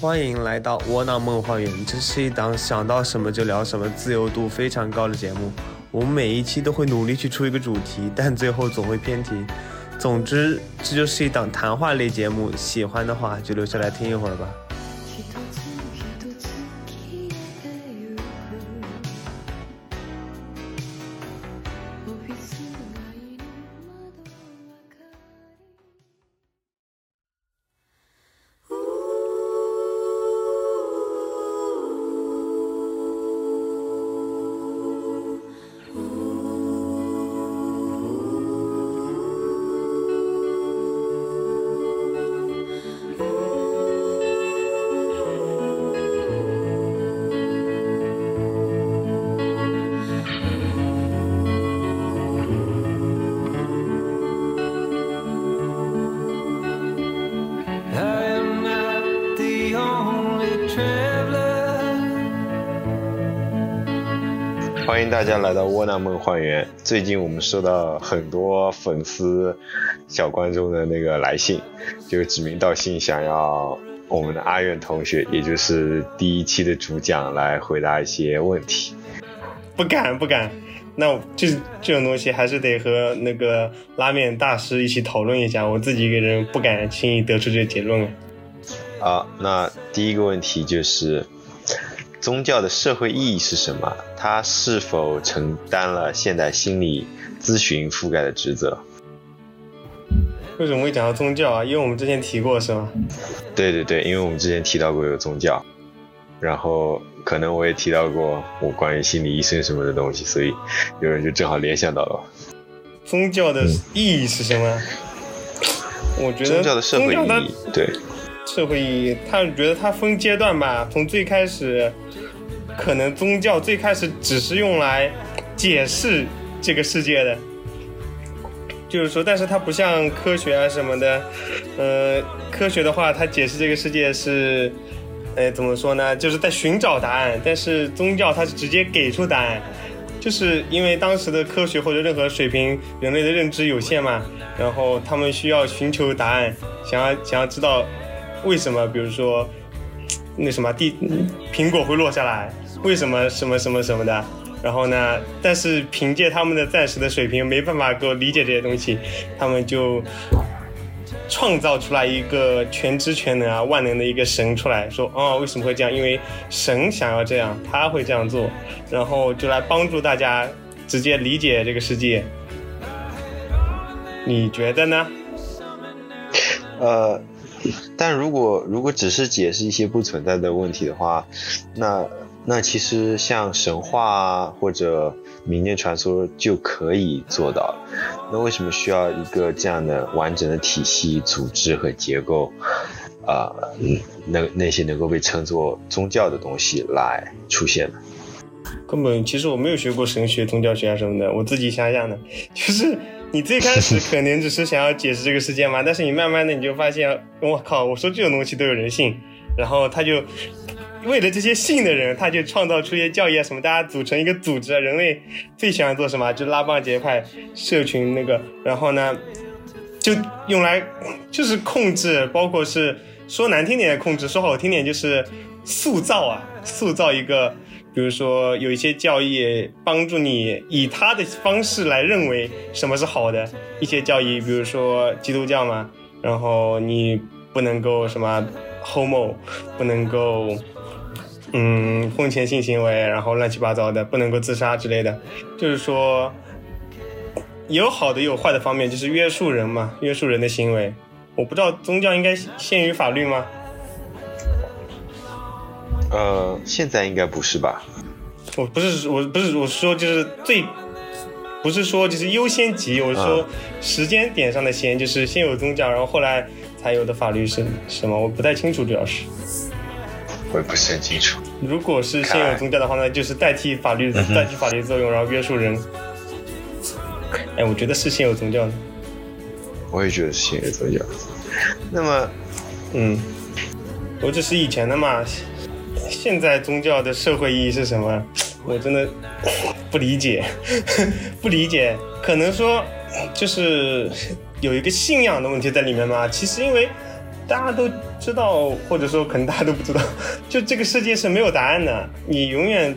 欢迎来到窝囊梦花园，这是一档想到什么就聊什么、自由度非常高的节目。我们每一期都会努力去出一个主题，但最后总会偏题。总之，这就是一档谈话类节目。喜欢的话就留下来听一会儿吧。大家来到窝囊梦幻园。最近我们收到很多粉丝、小观众的那个来信，就指名道姓想要我们的阿远同学，也就是第一期的主讲来回答一些问题。不敢不敢，那这这种东西还是得和那个拉面大师一起讨论一下。我自己一个人不敢轻易得出这个结论。啊，那第一个问题就是。宗教的社会意义是什么？它是否承担了现代心理咨询覆盖的职责？为什么会讲到宗教啊？因为我们之前提过，是吗？对对对，因为我们之前提到过有宗教，然后可能我也提到过我关于心理医生什么的东西，所以有人就正好联想到了。宗教的意义是什么？我觉得宗教的社会意义，对。社会意义，他觉得他分阶段吧。从最开始，可能宗教最开始只是用来解释这个世界的，就是说，但是它不像科学啊什么的。呃，科学的话，它解释这个世界是，哎，怎么说呢？就是在寻找答案。但是宗教它是直接给出答案，就是因为当时的科学或者任何水平，人类的认知有限嘛，然后他们需要寻求答案，想要想要知道。为什么？比如说，那什么地苹果会落下来？为什么什么什么什么的？然后呢？但是凭借他们的暂时的水平，没办法给我理解这些东西，他们就创造出来一个全知全能啊、万能的一个神出来，说哦，为什么会这样？因为神想要这样，他会这样做，然后就来帮助大家直接理解这个世界。你觉得呢？呃。但如果如果只是解释一些不存在的问题的话，那那其实像神话啊或者民间传说就可以做到。那为什么需要一个这样的完整的体系、组织和结构？啊，那那些能够被称作宗教的东西来出现呢？根本其实我没有学过神学、宗教学啊什么的，我自己想想的，就是。你最开始可能只是想要解释这个世界嘛，但是你慢慢的你就发现，我靠，我说这种东西都有人信，然后他就为了这些信的人，他就创造出一些教义啊什么，大家组成一个组织啊。人类最喜欢做什么？就拉帮结派、社群那个，然后呢，就用来就是控制，包括是说难听点控制，说好听点就是塑造啊，塑造一个。比如说，有一些教义帮助你以他的方式来认为什么是好的。一些教义，比如说基督教嘛，然后你不能够什么 homo，不能够嗯婚前性行为，然后乱七八糟的，不能够自杀之类的。就是说，有好的有坏的方面，就是约束人嘛，约束人的行为。我不知道宗教应该限于法律吗？呃，现在应该不是吧？我不是，我不是，我说就是最，不是说就是优先级，我是说时间点上的先，就是先有宗教，然后后来才有的法律是什么？我不太清楚，主要是。我也不是很清楚。如果是现有宗教的话那，就是代替法律，代替法律作用，然后约束人。哎，我觉得是现有宗教的。我也觉得是现有宗教。那么，嗯，我这是以前的嘛。现在宗教的社会意义是什么？我真的 不理解，不理解。可能说就是有一个信仰的问题在里面嘛。其实因为大家都知道，或者说可能大家都不知道，就这个世界是没有答案的，你永远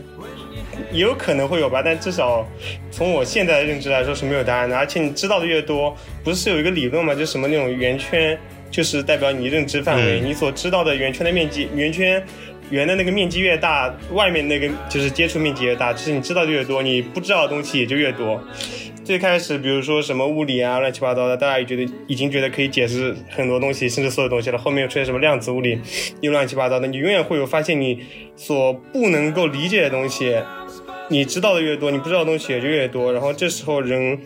也有可能会有吧，但至少从我现在的认知来说是没有答案的。而且你知道的越多，不是有一个理论吗？就什么那种圆圈，就是代表你认知范围，你所知道的圆圈的面积，圆圈圆的那个面积越大，外面那个就是接触面积越大，就是你知道的越多，你不知道的东西也就越多。最开始，比如说什么物理啊，乱七八糟的，大家也觉得已经觉得可以解释很多东西，甚至所有东西了。后面又出现什么量子物理，又乱七八糟的，你永远会有发现你所不能够理解的东西。你知道的越多，你不知道的东西也就越多。然后这时候人，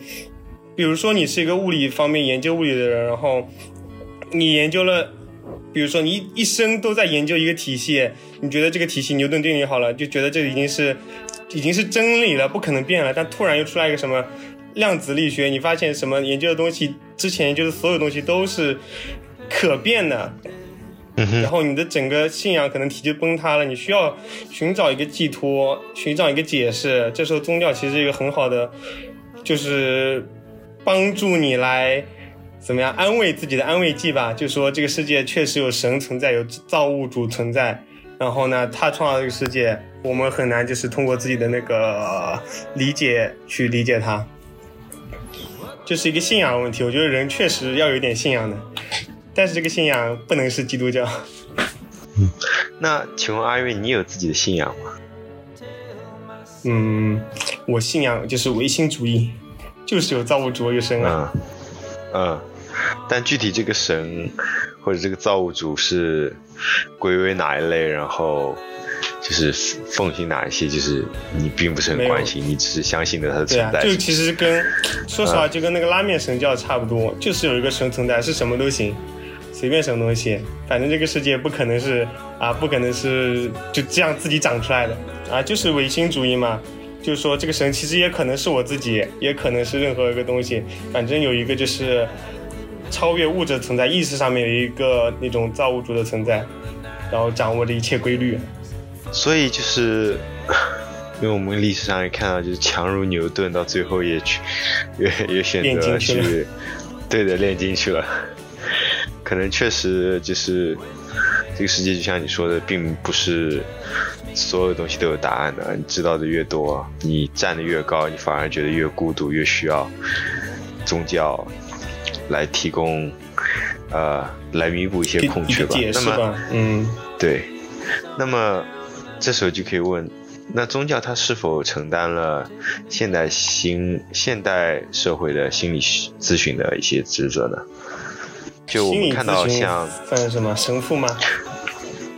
比如说你是一个物理方面研究物理的人，然后你研究了，比如说你一一生都在研究一个体系，你觉得这个体系牛顿定律好了，就觉得这已经是已经是真理了，不可能变了。但突然又出来一个什么？量子力学，你发现什么研究的东西？之前就是所有东西都是可变的，然后你的整个信仰可能体就崩塌了。你需要寻找一个寄托，寻找一个解释。这时候宗教其实是一个很好的，就是帮助你来怎么样安慰自己的安慰剂吧。就说这个世界确实有神存在，有造物主存在。然后呢，他创造这个世界，我们很难就是通过自己的那个理解去理解它。就是一个信仰的问题，我觉得人确实要有点信仰的，但是这个信仰不能是基督教。嗯，那请问阿月，你有自己的信仰吗？嗯，我信仰就是唯心主义，就是有造物主有神啊。嗯，但具体这个神或者这个造物主是归为哪一类，然后？就是奉行哪一些，就是你并不是很关心，你只是相信的它的存在。就其实跟说实话，就跟那个拉面神教差不多，就是有一个神存在，是什么都行，随便什么东西，反正这个世界不可能是啊，不可能是就这样自己长出来的啊，就是唯心主义嘛。就是说这个神其实也可能是我自己，也可能是任何一个东西，反正有一个就是超越物质存在，意识上面有一个那种造物主的存在，然后掌握着一切规律。所以就是，因为我们历史上也看到，就是强如牛顿，到最后也去，也也选择去，对的，炼金去了。可能确实就是这个世界，就像你说的，并不是所有东西都有答案的。你知道的越多，你站的越高，你反而觉得越孤独，越需要宗教来提供，呃，来弥补一些空缺吧。那么，嗯，对，那么。这时候就可以问，那宗教它是否承担了现代心现代社会的心理咨询的一些职责呢？就我们看到像算什么神父吗？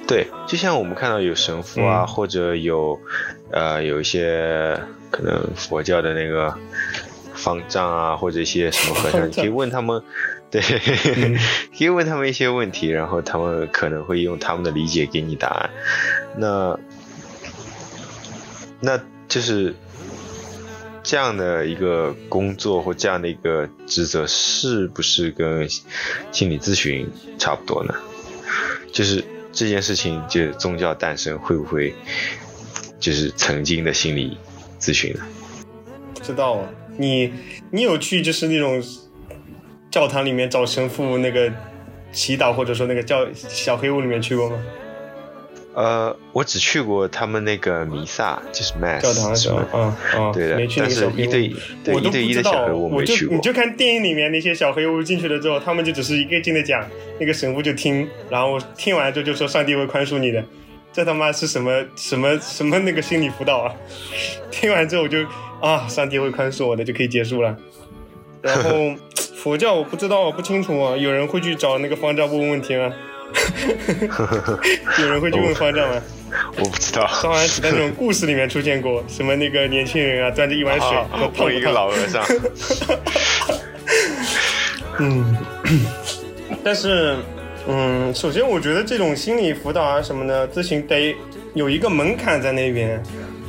对，就像我们看到有神父啊，或者有呃有一些可能佛教的那个方丈啊，或者一些什么和尚，你可以问他们，对，可以问他们一些问题，然后他们可能会用他们的理解给你答案。那那就是这样的一个工作或这样的一个职责，是不是跟心理咨询差不多呢？就是这件事情，就宗教诞生会不会就是曾经的心理咨询呢？不知道啊，你你有去就是那种教堂里面找神父那个祈祷，或者说那个教小黑屋里面去过吗？呃，我只去过他们那个弥撒，就是 mass，教堂是吧？嗯嗯，对的。但是一对对一对一的小黑屋我去过。你就看电影里面那些小黑屋进去了之后，他们就只是一个劲的讲，那个神父就听，然后听完之后就说上帝会宽恕你的。这他妈是什么什么什么那个心理辅导啊？听完之后我就啊，上帝会宽恕我的就可以结束了。然后佛教我不知道，我不清楚啊。有人会去找那个方丈问问问题吗？有人会去问方丈吗？我不知道。好像只在那种故事里面出现过，什么那个年轻人啊，端着一碗水，碰一个老和尚。嗯，但是，嗯，首先我觉得这种心理辅导啊什么的咨询得有一个门槛在那边，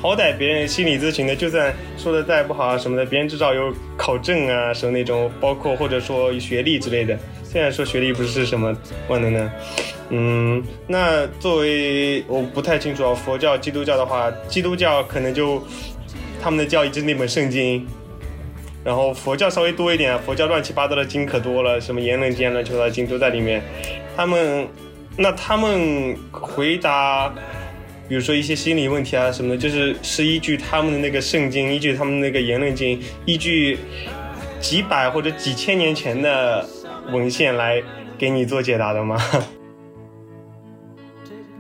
好歹别人心理咨询的，就算说的再不好啊什么的，别人至少有考证啊什么那种，包括或者说学历之类的。虽然说学历不是什么万能的，嗯，那作为我不太清楚啊，佛教、基督教的话，基督教可能就他们的教义就是那本圣经，然后佛教稍微多一点，佛教乱七八糟的经可多了，什么言论经、乱七八糟经都在里面。他们那他们回答，比如说一些心理问题啊什么的，就是是依据他们的那个圣经，依据他们那个言论经，依据几百或者几千年前的文献来给你做解答的吗？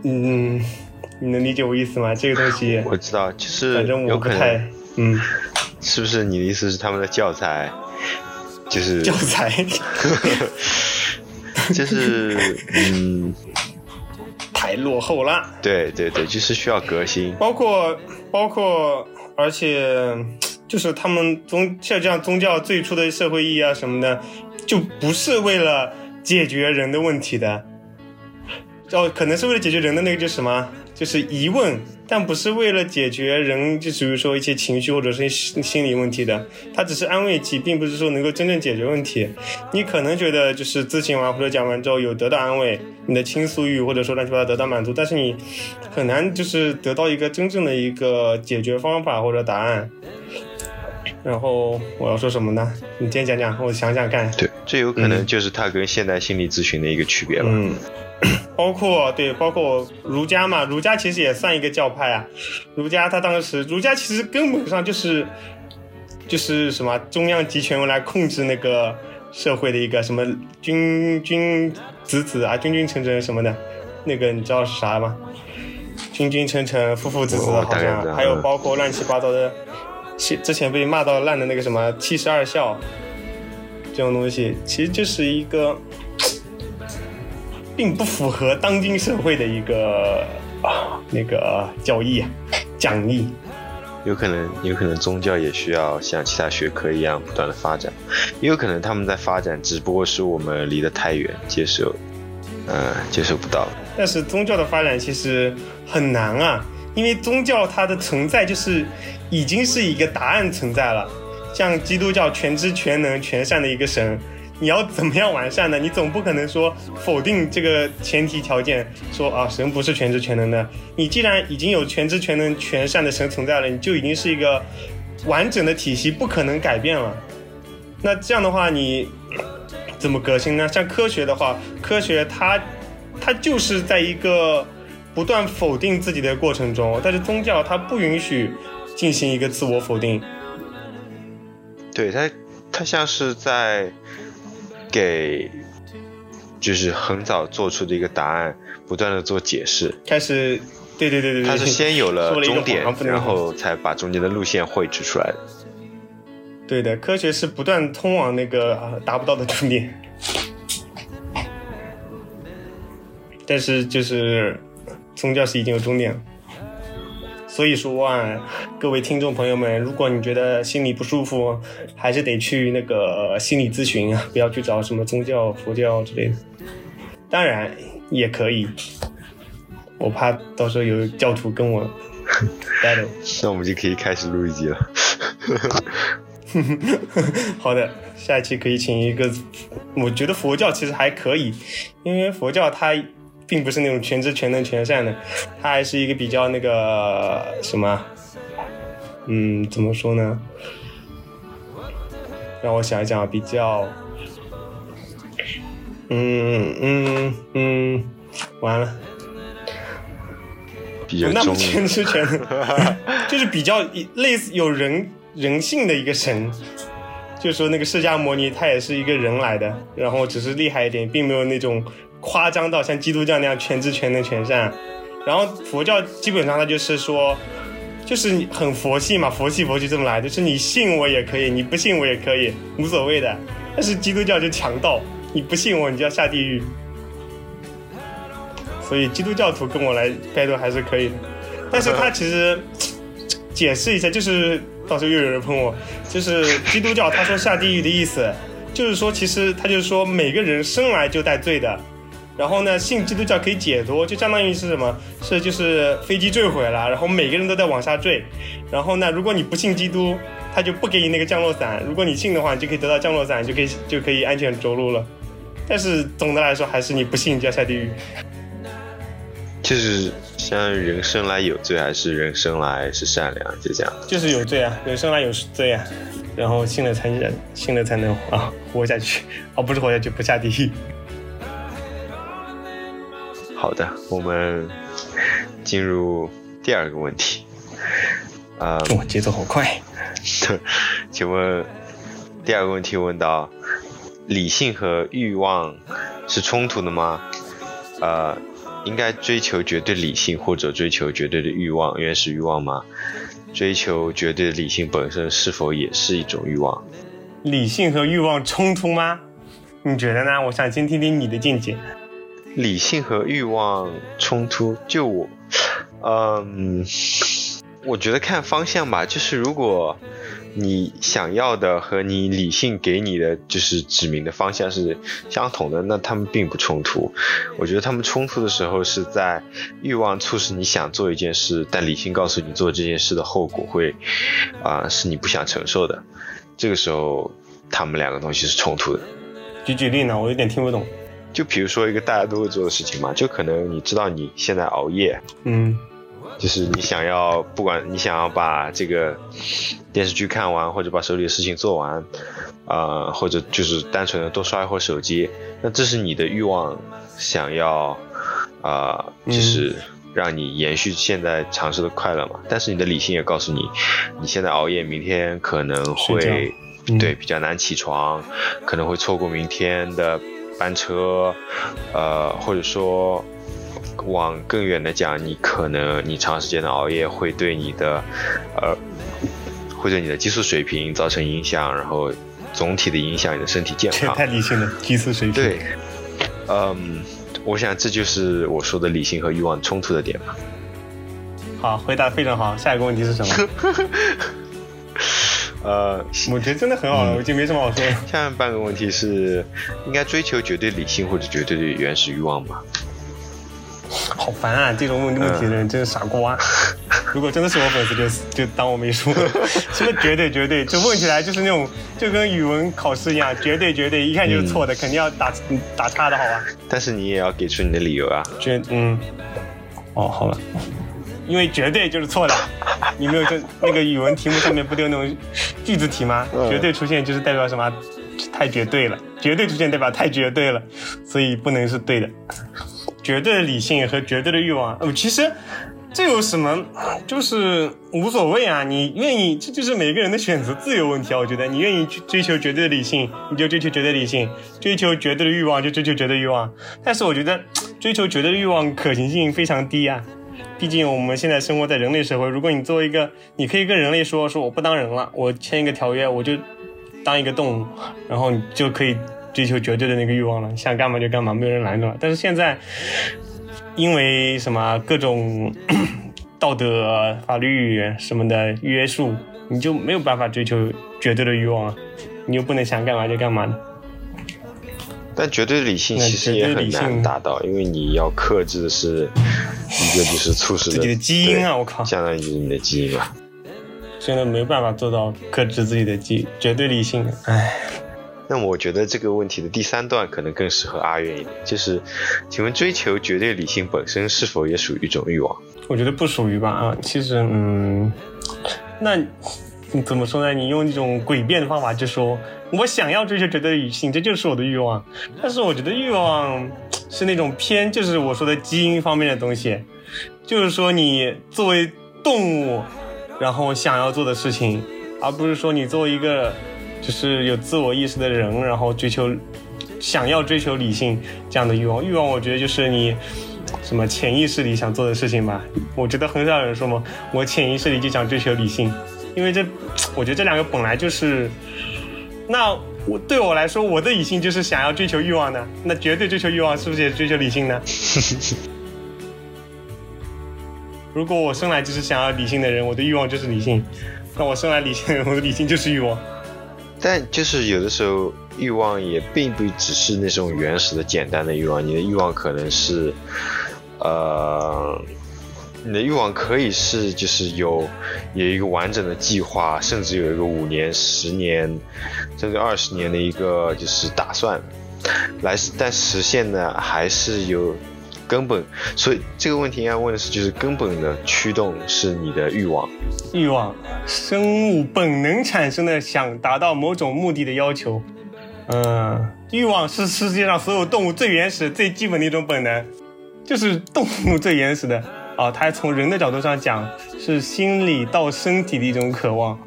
嗯，你能理解我意思吗？这个东西我知道，就是反正我有可不太能，嗯，是不是你的意思是他们的教材，就是教材。就是嗯，太落后了。对对对，就是需要革新。包括包括，而且就是他们宗像这样宗教最初的社会意义啊什么的，就不是为了解决人的问题的，哦，可能是为了解决人的那个就是什么，就是疑问，但不是为了解决人，就比如说一些情绪或者是心理问题的，它只是安慰剂，并不是说能够真正解决问题。你可能觉得就是咨询完或者讲完之后有得到安慰，你的倾诉欲或者说乱七八糟得到满足，但是你很难就是得到一个真正的一个解决方法或者答案。然后我要说什么呢？你先讲讲，我想想看。对，这有可能就是它跟现代心理咨询的一个区别吧。嗯，包括对，包括儒家嘛，儒家其实也算一个教派啊。儒家他当时，儒家其实根本上就是就是什么中央集权用来控制那个社会的一个什么君君子子啊，君君臣臣什么的，那个你知道是啥吗？君君臣臣，父父子子，好像还有嗯包括乱七八糟的，之之前被骂到烂的那个什么七十二孝这种东西，其实就是一个。并不符合当今社会的一个啊那个教义啊讲义。有可能，有可能宗教也需要像其他学科一样不断的发展，也有可能他们在发展，只不过是我们离得太远，接受，呃，接受不到。但是宗教的发展其实很难啊，因为宗教它的存在就是已经是一个答案存在了。像基督教全知全能全善的一个神，你要怎么样完善呢？你总不可能说否定这个前提条件，说啊神不是全知全能的。你既然已经有全知全能全善的神存在了，你就已经是一个完整的体系，不可能改变了。那这样的话，你怎么革新呢？像科学的话，科学它它就是在一个不断否定自己的过程中，但是宗教它不允许进行一个自我否定。对它，它像是在给，就是很早做出的一个答案，不断的做解释。开始，对对对对对，他是先有了终点然后才把中间的路线绘制出来的。对的，科学是不断通往那个啊达不到的终点，但是就是宗教是已经有终点了。所以说啊，各位听众朋友们，如果你觉得心里不舒服，还是得去那个心理咨询啊，不要去找什么宗教、佛教之类的。当然也可以，我怕到时候有教徒跟我 battle。那我们就可以开始录一集了。好的，下一期可以请一个，我觉得佛教其实还可以，因为佛教它并不是那种全知全能全善的，他还是一个比较那个什么，嗯，怎么说呢？让我想一想啊，比较，嗯嗯嗯，完了，比较不那么全知全能，就是比较类似有人人性的一个神。就是说那个释迦摩尼他也是一个人来的，然后只是厉害一点，并没有那种夸张到像基督教那样全知全能全善。然后佛教基本上它就是说，就是很佛系嘛，佛系佛系这么来，就是你信我也可以，你不信我也可以，无所谓的。但是基督教就强盗，你不信我你就要下地狱。所以基督教徒跟我来 battle 还是可以的，但是他其实解释一下，就是到时候又有人喷我，就是基督教他说下地狱的意思，就是说其实他就是说每个人生来就带罪的，然后呢信基督教可以解脱，就相当于是什么？是就是飞机坠毁了，然后每个人都在往下坠，然后呢如果你不信基督，他就不给你那个降落伞，如果你信的话，你就可以得到降落伞，就可以就可以安全着陆了。但是总的来说，还是你不信就要下地狱。就是像人生来有罪，还是人生来是善良，就这样。就是有罪啊，人生来有罪啊，然后信了才能信了才能啊活下去，哦不是活下去，不下地狱。好的，我们进入第二个问题。啊，哇，节奏好快。请问第二个问题问到：理性和欲望是冲突的吗？呃，应该追求绝对理性或者追求绝对的欲望，原始欲望吗？追求绝对的理性本身是否也是一种欲望？理性和欲望冲突吗？你觉得呢？我想先听听你的见解。理性和欲望冲突，就我，嗯，我觉得看方向吧。就是如果你想要的和你理性给你的就是指明的方向是相同的，那他们并不冲突。我觉得他们冲突的时候是在欲望促使你想做一件事，但理性告诉你做这件事的后果会啊是你不想承受的。这个时候，他们两个东西是冲突的。举举例呢？我有点听不懂。就比如说一个大家都会做的事情嘛，就可能你知道你现在熬夜，嗯，就是你想要不管你想要把这个电视剧看完，或者把手里的事情做完，啊，或者就是单纯的多刷一会儿手机，那这是你的欲望，想要啊，就是让你延续现在尝试的快乐嘛。但是你的理性也告诉你，你现在熬夜，明天可能会。对，比较难起床，可能会错过明天的班车，呃，或者说往更远的讲，你可能你长时间的熬夜会对你的，呃，会对你的激素水平造成影响，然后总体的影响你的身体健康。太理性了，激素水平。对，嗯，我想这就是我说的理性和欲望冲突的点吧。好，回答非常好。下一个问题是什么？呃，我觉得真的很好了，我已经没什么好说了。下面半个问题是，应该追求绝对理性或者绝对的原始欲望吗？好烦啊！这种问问题的人真是傻瓜。如果真的是我粉丝，就就当我没说。什么绝对绝对？就问起来就是那种，就跟语文考试一样，绝对绝对，一看就是错的，肯定要打打叉的好吧？但是你也要给出你的理由啊。绝嗯，哦，好了。因为绝对就是错的，你没有这那个语文题目上面不都有那种句子题吗？绝对出现就是代表什么？太绝对了，绝对出现代表太绝对了，所以不能是对的。绝对的理性和绝对的欲望，哦，其实这有什么？就是无所谓啊，你愿意，这就是每个人的选择自由问题啊。我觉得你愿意去追求绝对的理性，你就追求绝对理性；追求绝对的欲望，就追求绝对欲望。但是我觉得追求绝对的欲望可行性非常低啊。毕竟我们现在生活在人类社会，如果你作为一个，你可以跟人类说说我不当人了，我签一个条约，我就当一个动物，然后你就可以追求绝对的那个欲望了，想干嘛就干嘛，没有人拦着。但是现在，因为什么各种 道德、法律什么的约束，你就没有办法追求绝对的欲望了，你又不能想干嘛就干嘛的。但绝对理性其实也很难达到，因为你要克制的是一个就是促使自己的基因啊！我靠，相当于就是你的基因吧。真的没办法做到克制自己的基绝对理性，唉。那么我觉得这个问题的第三段可能更适合阿远一点，就是，请问追求绝对理性本身是否也属于一种欲望？我觉得不属于吧啊，其实嗯，那你 怎么说呢？你用一种诡辩的方法就说。我想要追求绝对理性，这就是我的欲望。但是我觉得欲望是那种偏，就是我说的基因方面的东西，就是说你作为动物，然后想要做的事情，而不是说你作为一个就是有自我意识的人，然后追求想要追求理性这样的欲望。欲望，我觉得就是你什么潜意识里想做的事情吧。我觉得很少有人说嘛，我潜意识里就想追求理性，因为这，我觉得这两个本来就是。那我对我来说，我的理性就是想要追求欲望的。那绝对追求欲望，是不是也追求理性呢？如果我生来就是想要理性的人，我的欲望就是理性。那我生来理性，我的理性就是欲望。但就是有的时候，欲望也并不只是那种原始的、简单的欲望。你的欲望可能是，呃。你的欲望可以是，就是有有一个完整的计划，甚至有一个五年、十年，甚至二十年的一个就是打算，来，但实现呢还是有根本。所以这个问题应该问的是，就是根本的驱动是你的欲望。欲望，生物本能产生的想达到某种目的的要求。嗯，欲望是世界上所有动物最原始、最基本的一种本能。就是动物最原始的啊，它从人的角度上讲是心理到身体的一种渴望。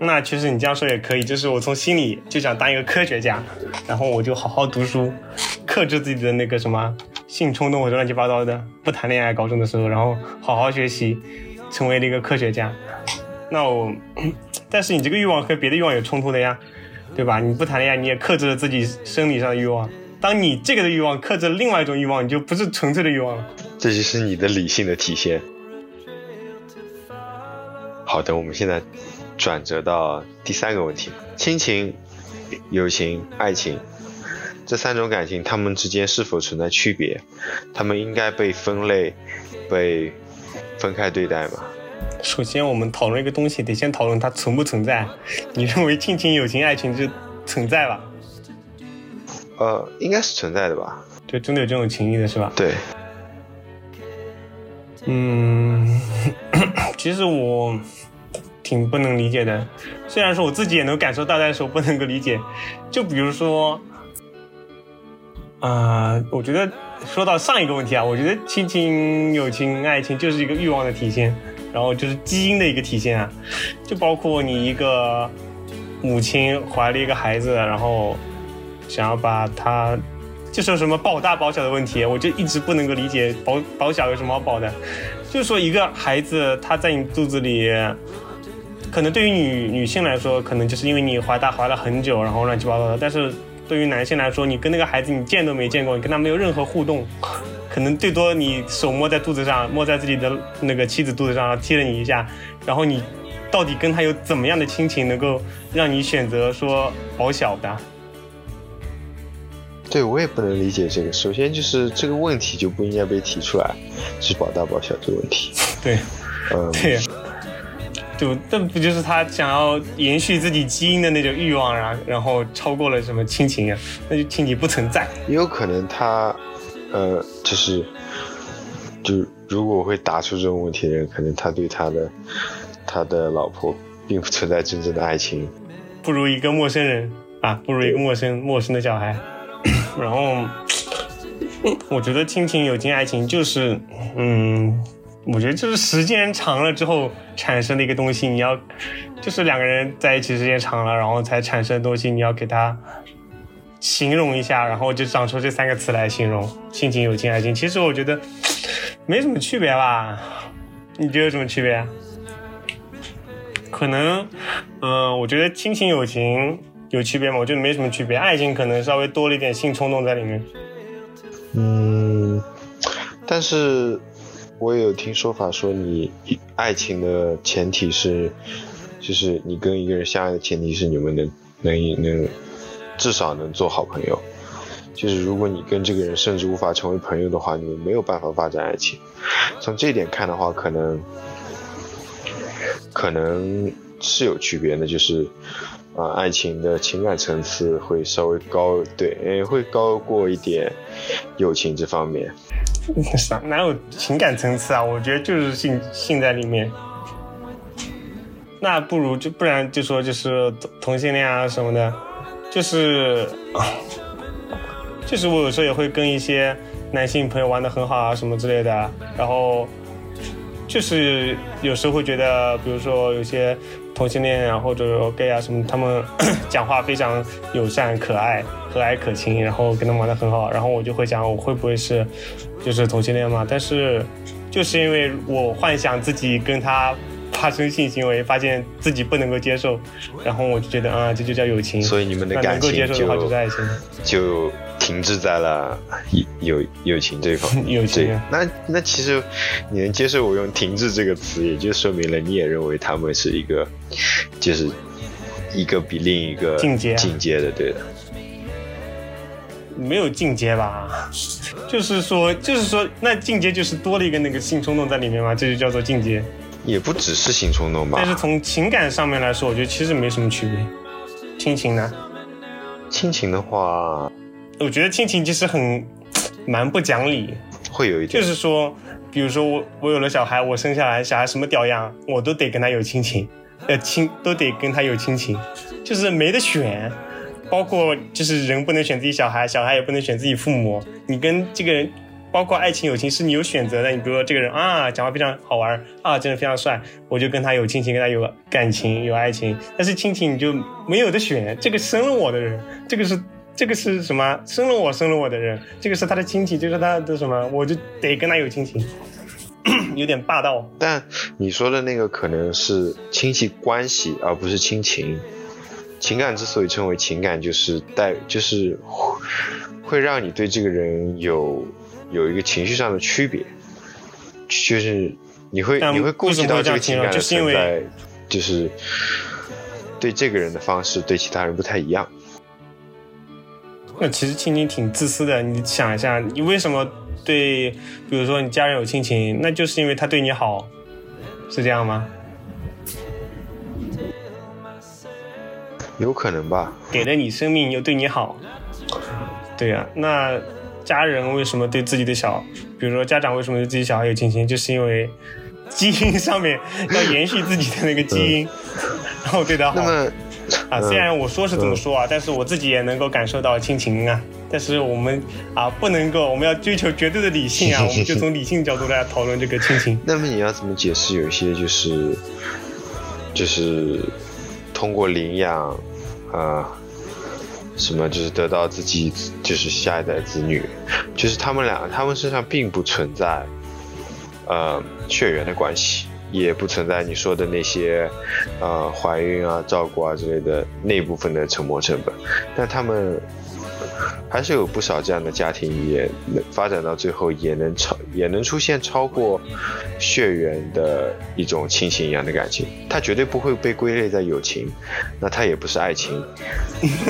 那其实你这样说也可以，就是我从心里就想当一个科学家，然后我就好好读书，克制自己的那个什么性冲动或者乱七八糟的，不谈恋爱，高中的时候，然后好好学习，成为了一个科学家。那我，但是你这个欲望和别的欲望有冲突的呀，对吧？你不谈恋爱，你也克制了自己生理上的欲望。当你这个的欲望克制了另外一种欲望，你就不是纯粹的欲望了。这就是你的理性的体现。好的，我们现在。转折到第三个问题：亲情、友情、爱情这三种感情，它们之间是否存在区别？它们应该被分类、被分开对待吗？首先，我们讨论一个东西，得先讨论它存不存在。你认为亲情、友情、爱情就存在吧？呃，应该是存在的吧？就真的有这种情谊的是吧？对。嗯，其实我。挺不能理解的，虽然说我自己也能感受到，但是我不能够理解。就比如说，啊，我觉得说到上一个问题啊，我觉得亲情、友情、爱情就是一个欲望的体现，然后就是基因的一个体现啊。就包括你一个母亲怀了一个孩子，然后想要把他，就是什么保大保小的问题，我就一直不能够理解保保小有什么好保的。就是说一个孩子他在你肚子里。可能对于女女性来说，可能就是因为你怀他怀了很久，然后乱七八糟的。但是对于男性来说，你跟那个孩子你见都没见过，你跟他没有任何互动，可能最多你手摸在肚子上，摸在自己的那个妻子肚子上，踢了你一下，然后你到底跟他有怎么样的亲情，能够让你选择说保小的？对我也不能理解这个。首先就是这个问题就不应该被提出来，是保大保小这个问题。对，嗯，对。就这不就是他想要延续自己基因的那种欲望啊？然后超过了什么亲情啊？那就亲情不存在。也有可能他，呃，就是，就如果会答出这种问题的人，可能他对他的他的老婆并不存在真正的爱情，不如一个陌生人啊，不如一个陌生陌生的小孩。然后，我觉得亲情、友情、爱情就是，嗯。我觉得就是时间长了之后产生的一个东西，你要就是两个人在一起时间长了，然后才产生的东西，你要给它形容一下，然后就长出这三个词来形容亲情、友情、爱情。其实我觉得没什么区别吧？你觉得有什么区别？可能，嗯，我觉得亲情、友情有区别吗？我觉得没什么区别。爱情可能稍微多了一点性冲动在里面。嗯，但是。我有听说法说，你爱情的前提是，就是你跟一个人相爱的前提是你们能能能至少能做好朋友。就是如果你跟这个人甚至无法成为朋友的话，你们没有办法发展爱情。从这一点看的话，可能可能是有区别的，就是啊，爱情的情感层次会稍微高，对，会高过一点友情这方面。啥？哪有情感层次啊？我觉得就是性性在里面。那不如就不然就说就是同性恋啊什么的，就是 就是我有时候也会跟一些男性朋友玩的很好啊什么之类的，然后就是有时候会觉得，比如说有些同性恋啊或者 gay 啊什么，他们 讲话非常友善可爱。和蔼可亲，然后跟他玩的很好，然后我就会想，我会不会是，就是同性恋嘛？但是，就是因为我幻想自己跟他发生性行为，发现自己不能够接受，然后我就觉得啊，这就叫友情。所以你们的感情就就停滞在了友友情这一方。友情。那那其实你能接受我用“停滞”这个词，也就说明了你也认为他们是一个，就是一个比另一个进阶进阶的，对的。没有进阶吧？就是说，就是说，那进阶就是多了一个那个性冲动在里面嘛，这就叫做进阶。也不只是性冲动吧。但是从情感上面来说，我觉得其实没什么区别。亲情呢？亲情的话，我觉得亲情其实很蛮不讲理。会有一点。就是说，比如说我我有了小孩，我生下来小孩什么屌样，我都得跟他有亲情，呃亲都得跟他有亲情，就是没得选。包括就是人不能选自己小孩，小孩也不能选自己父母。你跟这个人包括爱情、友情，是你有选择的。你比如说这个人啊，讲话非常好玩啊，真的非常帅，我就跟他有亲情，跟他有感情、有爱情。但是亲情你就没有的选，这个生了我的人，这个是这个是什么？生了我生了我的人，这个是他的亲戚，就是他的什么？我就得跟他有亲情，有点霸道。但你说的那个可能是亲戚关系，而不是亲情。情感之所以称为情感，就是带，就是会让你对这个人有有一个情绪上的区别，就是你会你会顾及到这个情感的存在，就是对这个人的方式对其他人不太一样。那其实亲情挺自私的，你想一下，你为什么对，比如说你家人有亲情，那就是因为他对你好，是这样吗？有可能吧，给了你生命又对你好，对呀。那家人为什么对自己的小，比如说家长为什么对自己小孩有亲情，就是因为基因上面要延续自己的那个基因，然后对他好。那么 啊，虽然我说是这么说啊，但是我自己也能够感受到亲情啊。但是我们啊，不能够，我们要追求绝对的理性啊，我们就从理性角度来讨论这个亲情。那么你要怎么解释有一些就是就是通过领养？啊，什么就是得到自己就是下一代子女，就是他们俩他们身上并不存在，呃血缘的关系，也不存在你说的那些，呃怀孕啊、照顾啊之类的那部分的沉没成本，但他们。还是有不少这样的家庭，也能发展到最后，也能超，也能出现超过血缘的一种亲情一样的感情。它绝对不会被归类在友情，那它也不是爱情，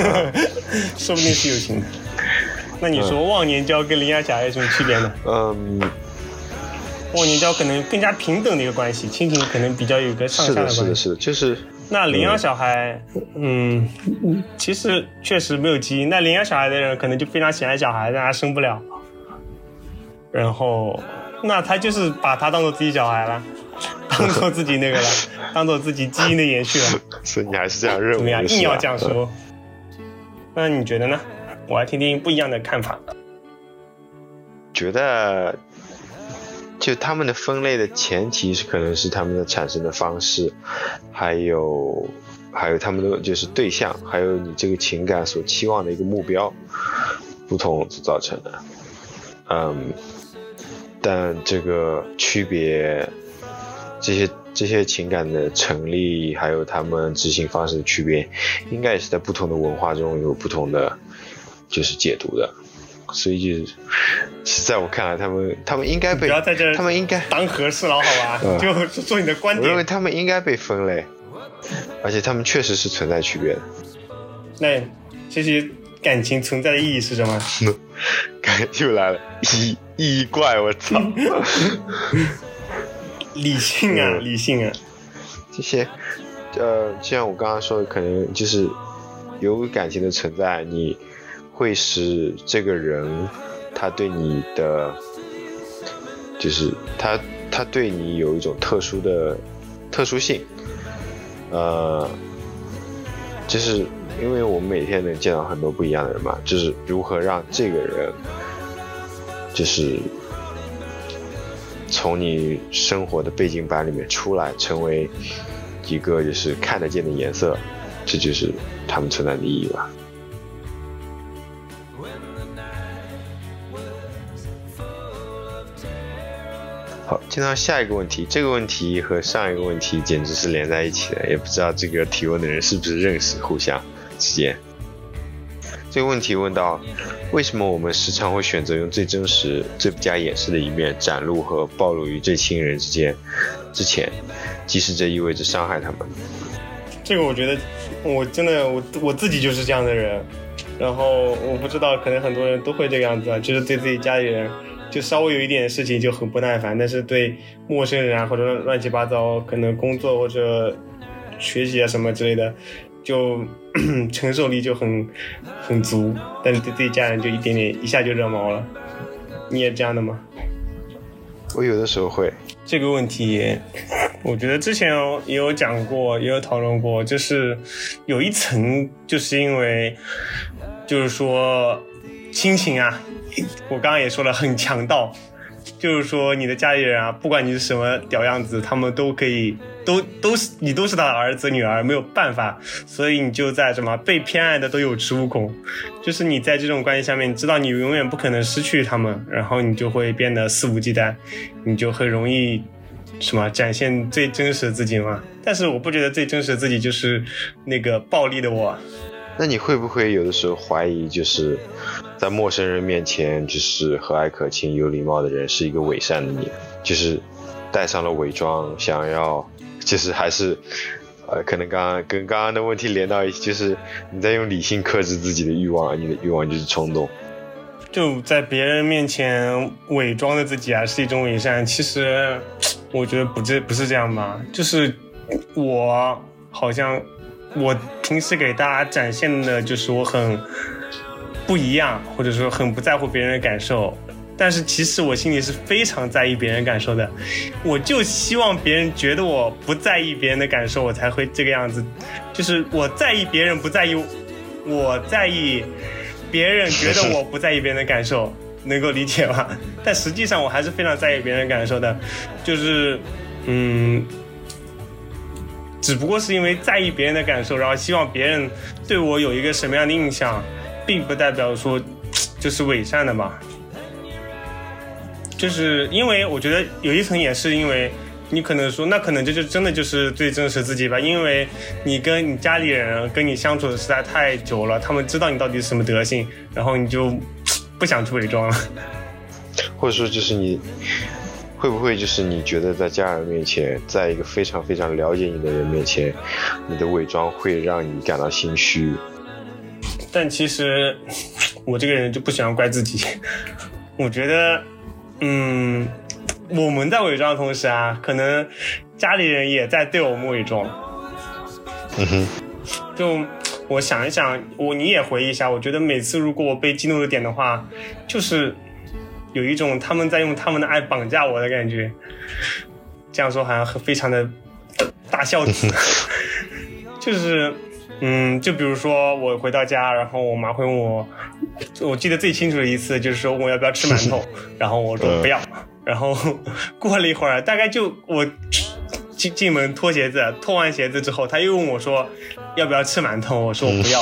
说不定是友情。那你说忘年交跟林亚霞有什么区别呢？嗯，忘年交可能更加平等的一个关系，亲情可能比较有一个上下的关系。是的，是的，是的，就是。那领养小孩，嗯，其实确实没有基因。那领养小孩的人可能就非常喜爱小孩，但他生不了。然后，那他就是把他当做自己小孩了，当做自己那个了，当做自己基因的延续了。所以你还是这样认为？怎么样？硬要这样说？那你觉得呢？我来听听不一样的看法。觉得。就他们的分类的前提是，可能是他们的产生的方式，还有还有他们的就是对象，还有你这个情感所期望的一个目标不同所造成的。嗯，但这个区别，这些这些情感的成立，还有他们执行方式的区别，应该也是在不同的文化中有不同的就是解读的。所以就是，在我看来，他们他们应该被不要在这，他们应该当和事佬，好吧？就做你的观点。我认为他们应该被分类，而且他们确实是存在区别的。那这些感情存在的意义是什么？感又来了，意意义怪，我操！理性啊，理性啊！这些，呃，就像我刚刚说的，可能就是有感情的存在，你。会使这个人，他对你的，就是他他对你有一种特殊的特殊性，呃，就是因为我们每天能见到很多不一样的人嘛，就是如何让这个人，就是从你生活的背景板里面出来，成为一个就是看得见的颜色，这就是他们存在的意义吧。好，进到下一个问题。这个问题和上一个问题简直是连在一起的，也不知道这个提问的人是不是认识互相之间。这个问题问到：为什么我们时常会选择用最真实、最不加掩饰的一面展露和暴露于最亲人之间之前，即使这意味着伤害他们？这个我觉得，我真的我我自己就是这样的人。然后我不知道，可能很多人都会这个样子，就是对自己家里人。就稍微有一点事情就很不耐烦，但是对陌生人啊或者乱七八糟，可能工作或者学习啊什么之类的，就 承受力就很很足，但是对对家人就一点点一下就惹毛了。你也这样的吗？我有的时候会。这个问题，我觉得之前也有讲过，也有讨论过，就是有一层，就是因为就是说。心情啊，我刚刚也说了很强盗，就是说你的家里人啊，不管你是什么屌样子，他们都可以，都都是你都是他的儿子女儿，没有办法，所以你就在什么被偏爱的都有恃无恐，就是你在这种关系下面，你知道你永远不可能失去他们，然后你就会变得肆无忌惮，你就很容易什么展现最真实的自己嘛。但是我不觉得最真实的自己就是那个暴力的我。那你会不会有的时候怀疑，就是在陌生人面前，就是和蔼可亲、有礼貌的人是一个伪善的你，就是带上了伪装，想要，就是还是，呃，可能刚刚跟刚刚的问题连到一起，就是你在用理性克制自己的欲望，你的欲望就是冲动。就在别人面前伪装的自己啊，是一种伪善。其实我觉得不这不是这样吧，就是我好像。我平时给大家展现的就是我很不一样，或者说很不在乎别人的感受，但是其实我心里是非常在意别人感受的。我就希望别人觉得我不在意别人的感受，我才会这个样子。就是我在意别人不在意，我在意别人觉得我不在意别人的感受，能够理解吗？但实际上我还是非常在意别人感受的，就是嗯。只不过是因为在意别人的感受，然后希望别人对我有一个什么样的印象，并不代表说 就是伪善的嘛。就是因为我觉得有一层也是因为你可能说，那可能这就真的就是最真实自己吧，因为你跟你家里人跟你相处的实在太久了，他们知道你到底是什么德行，然后你就 不想去伪装了，或者说就是你。会不会就是你觉得在家人面前，在一个非常非常了解你的人面前，你的伪装会让你感到心虚？但其实 我这个人就不喜欢怪自己。我觉得，嗯，我们在伪装的同时啊，可能家里人也在对我们伪装。嗯哼。就我想一想，我你也回忆一下，我觉得每次如果我被激怒的点的话，就是。有一种他们在用他们的爱绑架我的感觉，这样说好像非常的大孝子，就是，嗯，就比如说我回到家，然后我妈会问我，我记得最清楚的一次就是说我要不要吃馒头，然后我说不要，然后过了一会儿，大概就我进进门脱鞋子，脱完鞋子之后，她又问我说要不要吃馒头，我说我不要，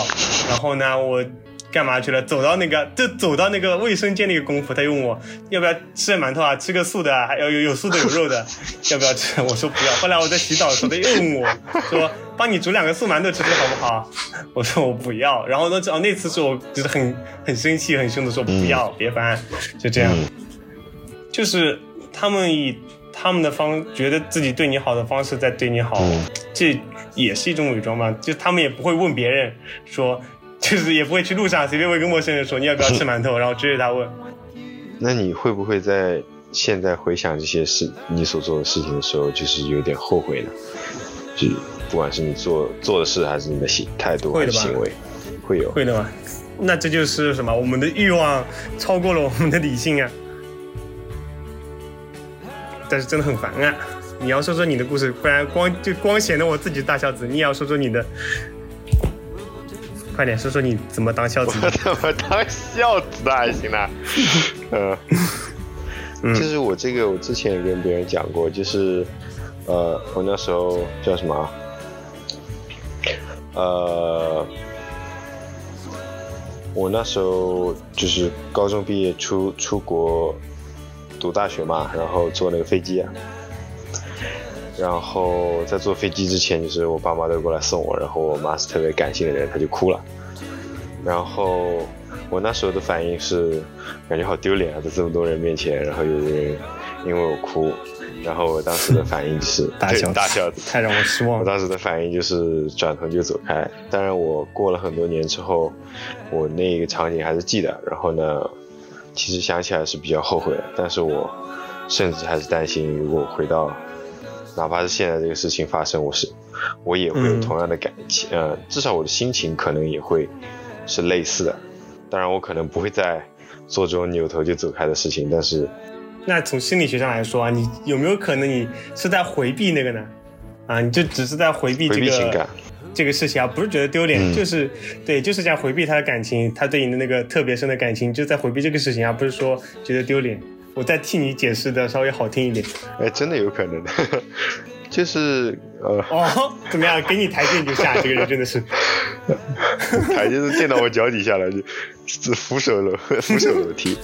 然后呢我。干嘛去了？走到那个，就走到那个卫生间那个功夫，他又问我要不要吃馒头啊？吃个素的，还要有有素的有肉的，要不要吃？我说不要。后来我在洗澡的时候，他又问我说帮你煮两个素馒头吃吃好不好？我说我不要。然后呢，哦，那次是我就是很很生气、很凶的说不要，别烦，就这样。就是他们以他们的方觉得自己对你好的方式在对你好，这也是一种伪装吧？就他们也不会问别人说。就是也不会去路上随便问一个陌生人说你要不要吃馒头，然后追着他问。那你会不会在现在回想这些事，你所做的事情的时候，就是有点后悔呢？就不管是你做做的事，还是你的行态度、行为，会有会的吗？那这就是什么？我们的欲望超过了我们的理性啊！但是真的很烦啊！你要说说你的故事，不然光就光显得我自己大孝子。你也要说说你的。快点说说你怎么当孝子？我怎么当孝子的还行啦。嗯，就是我这个，我之前也跟别人讲过，就是呃，我那时候叫什么？呃，我那时候就是高中毕业出出国读大学嘛，然后坐那个飞机。然后在坐飞机之前，就是我爸妈都过来送我，然后我妈是特别感性的人，她就哭了。然后我那时候的反应是，感觉好丢脸啊，在这么多人面前，然后有人因为我哭，然后我当时的反应就是大笑大笑，太让我失望。我当时的反应就是转头就走开。当然，我过了很多年之后，我那个场景还是记得。然后呢，其实想起来是比较后悔的，但是我甚至还是担心，如果回到。哪怕是现在这个事情发生，我是我也会有同样的感情，呃，至少我的心情可能也会是类似的。当然，我可能不会再做这种扭头就走开的事情，但是，那从心理学上来说啊，你有没有可能你是在回避那个呢？啊，你就只是在回避这个情感，这个事情啊，不是觉得丢脸，嗯就是对，就是在回避他的感情，他对你的那个特别深的感情，就在回避这个事情啊，不是说觉得丢脸。我再替你解释的稍微好听一点。哎，真的有可能的，就是呃，哦，怎么样？给你台阶你就下，这个人真的是。台阶都垫到我脚底下了，就就扶手楼 扶手楼梯，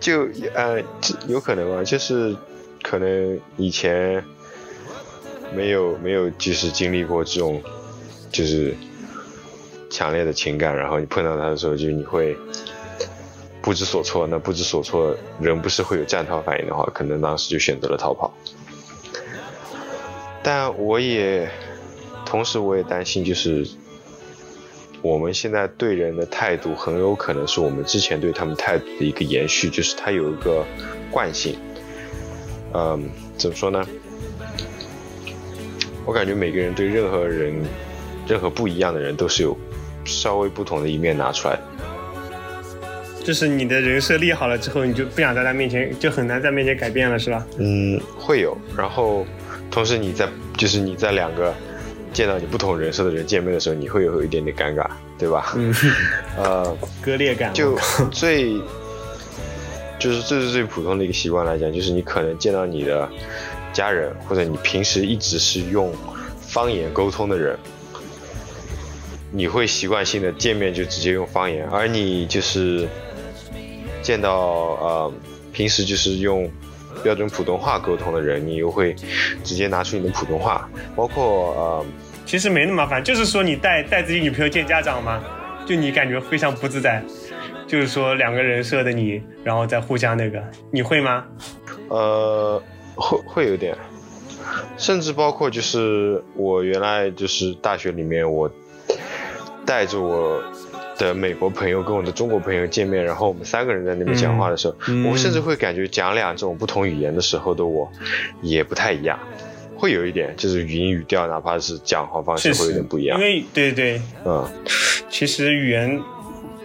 就呃这有可能吧，就是可能以前没有没有就是经历过这种就是强烈的情感，然后你碰到他的时候，就你会不知所措。那不知所措，人不是会有战逃反应的话，可能当时就选择了逃跑。但我也同时我也担心，就是我们现在对人的态度很有可能是我们之前对他们态度的一个延续，就是它有一个惯性。嗯，怎么说呢？我感觉每个人对任何人、任何不一样的人都是有稍微不同的一面拿出来。就是你的人设立好了之后，你就不想在他面前，就很难在面前改变了，是吧？嗯，会有。然后，同时你在就是你在两个见到你不同人设的人见面的时候，你会有一点点尴尬，对吧？嗯，呃，割裂感。就最就是这是最普通的一个习惯来讲，就是你可能见到你的家人，或者你平时一直是用方言沟通的人，你会习惯性的见面就直接用方言，而你就是见到呃平时就是用标准普通话沟通的人，你又会直接拿出你的普通话，包括呃其实没那么麻烦，就是说你带带自己女朋友见家长嘛，就你感觉非常不自在，就是说两个人设的你，然后再互相那个，你会吗？呃，会会有点，甚至包括就是我原来就是大学里面，我带着我的美国朋友跟我的中国朋友见面，然后我们三个人在那边讲话的时候，嗯我甚至会感觉讲两种不同语言的时候的我也不太一样，会有一点就是语音语调，哪怕是讲话方式会有点不一样。因，为对对，嗯，其实语言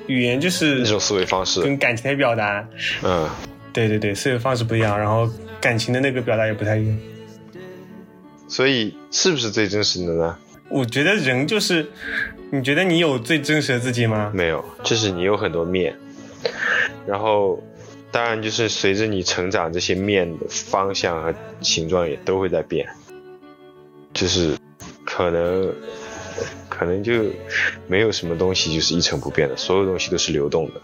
语言就是那种思维方式，跟感情的表达，嗯，对对对，思维方式不一样，然后感情的那个表达也不太一样。所以是不是最真实的呢？我觉得人就是，你觉得你有最真实的自己吗？没有，就是你有很多面，然后当然就是随着你成长，这些面的方向和形状也都会在变，就是可能可能就没有什么东西就是一成不变的，所有东西都是流动的。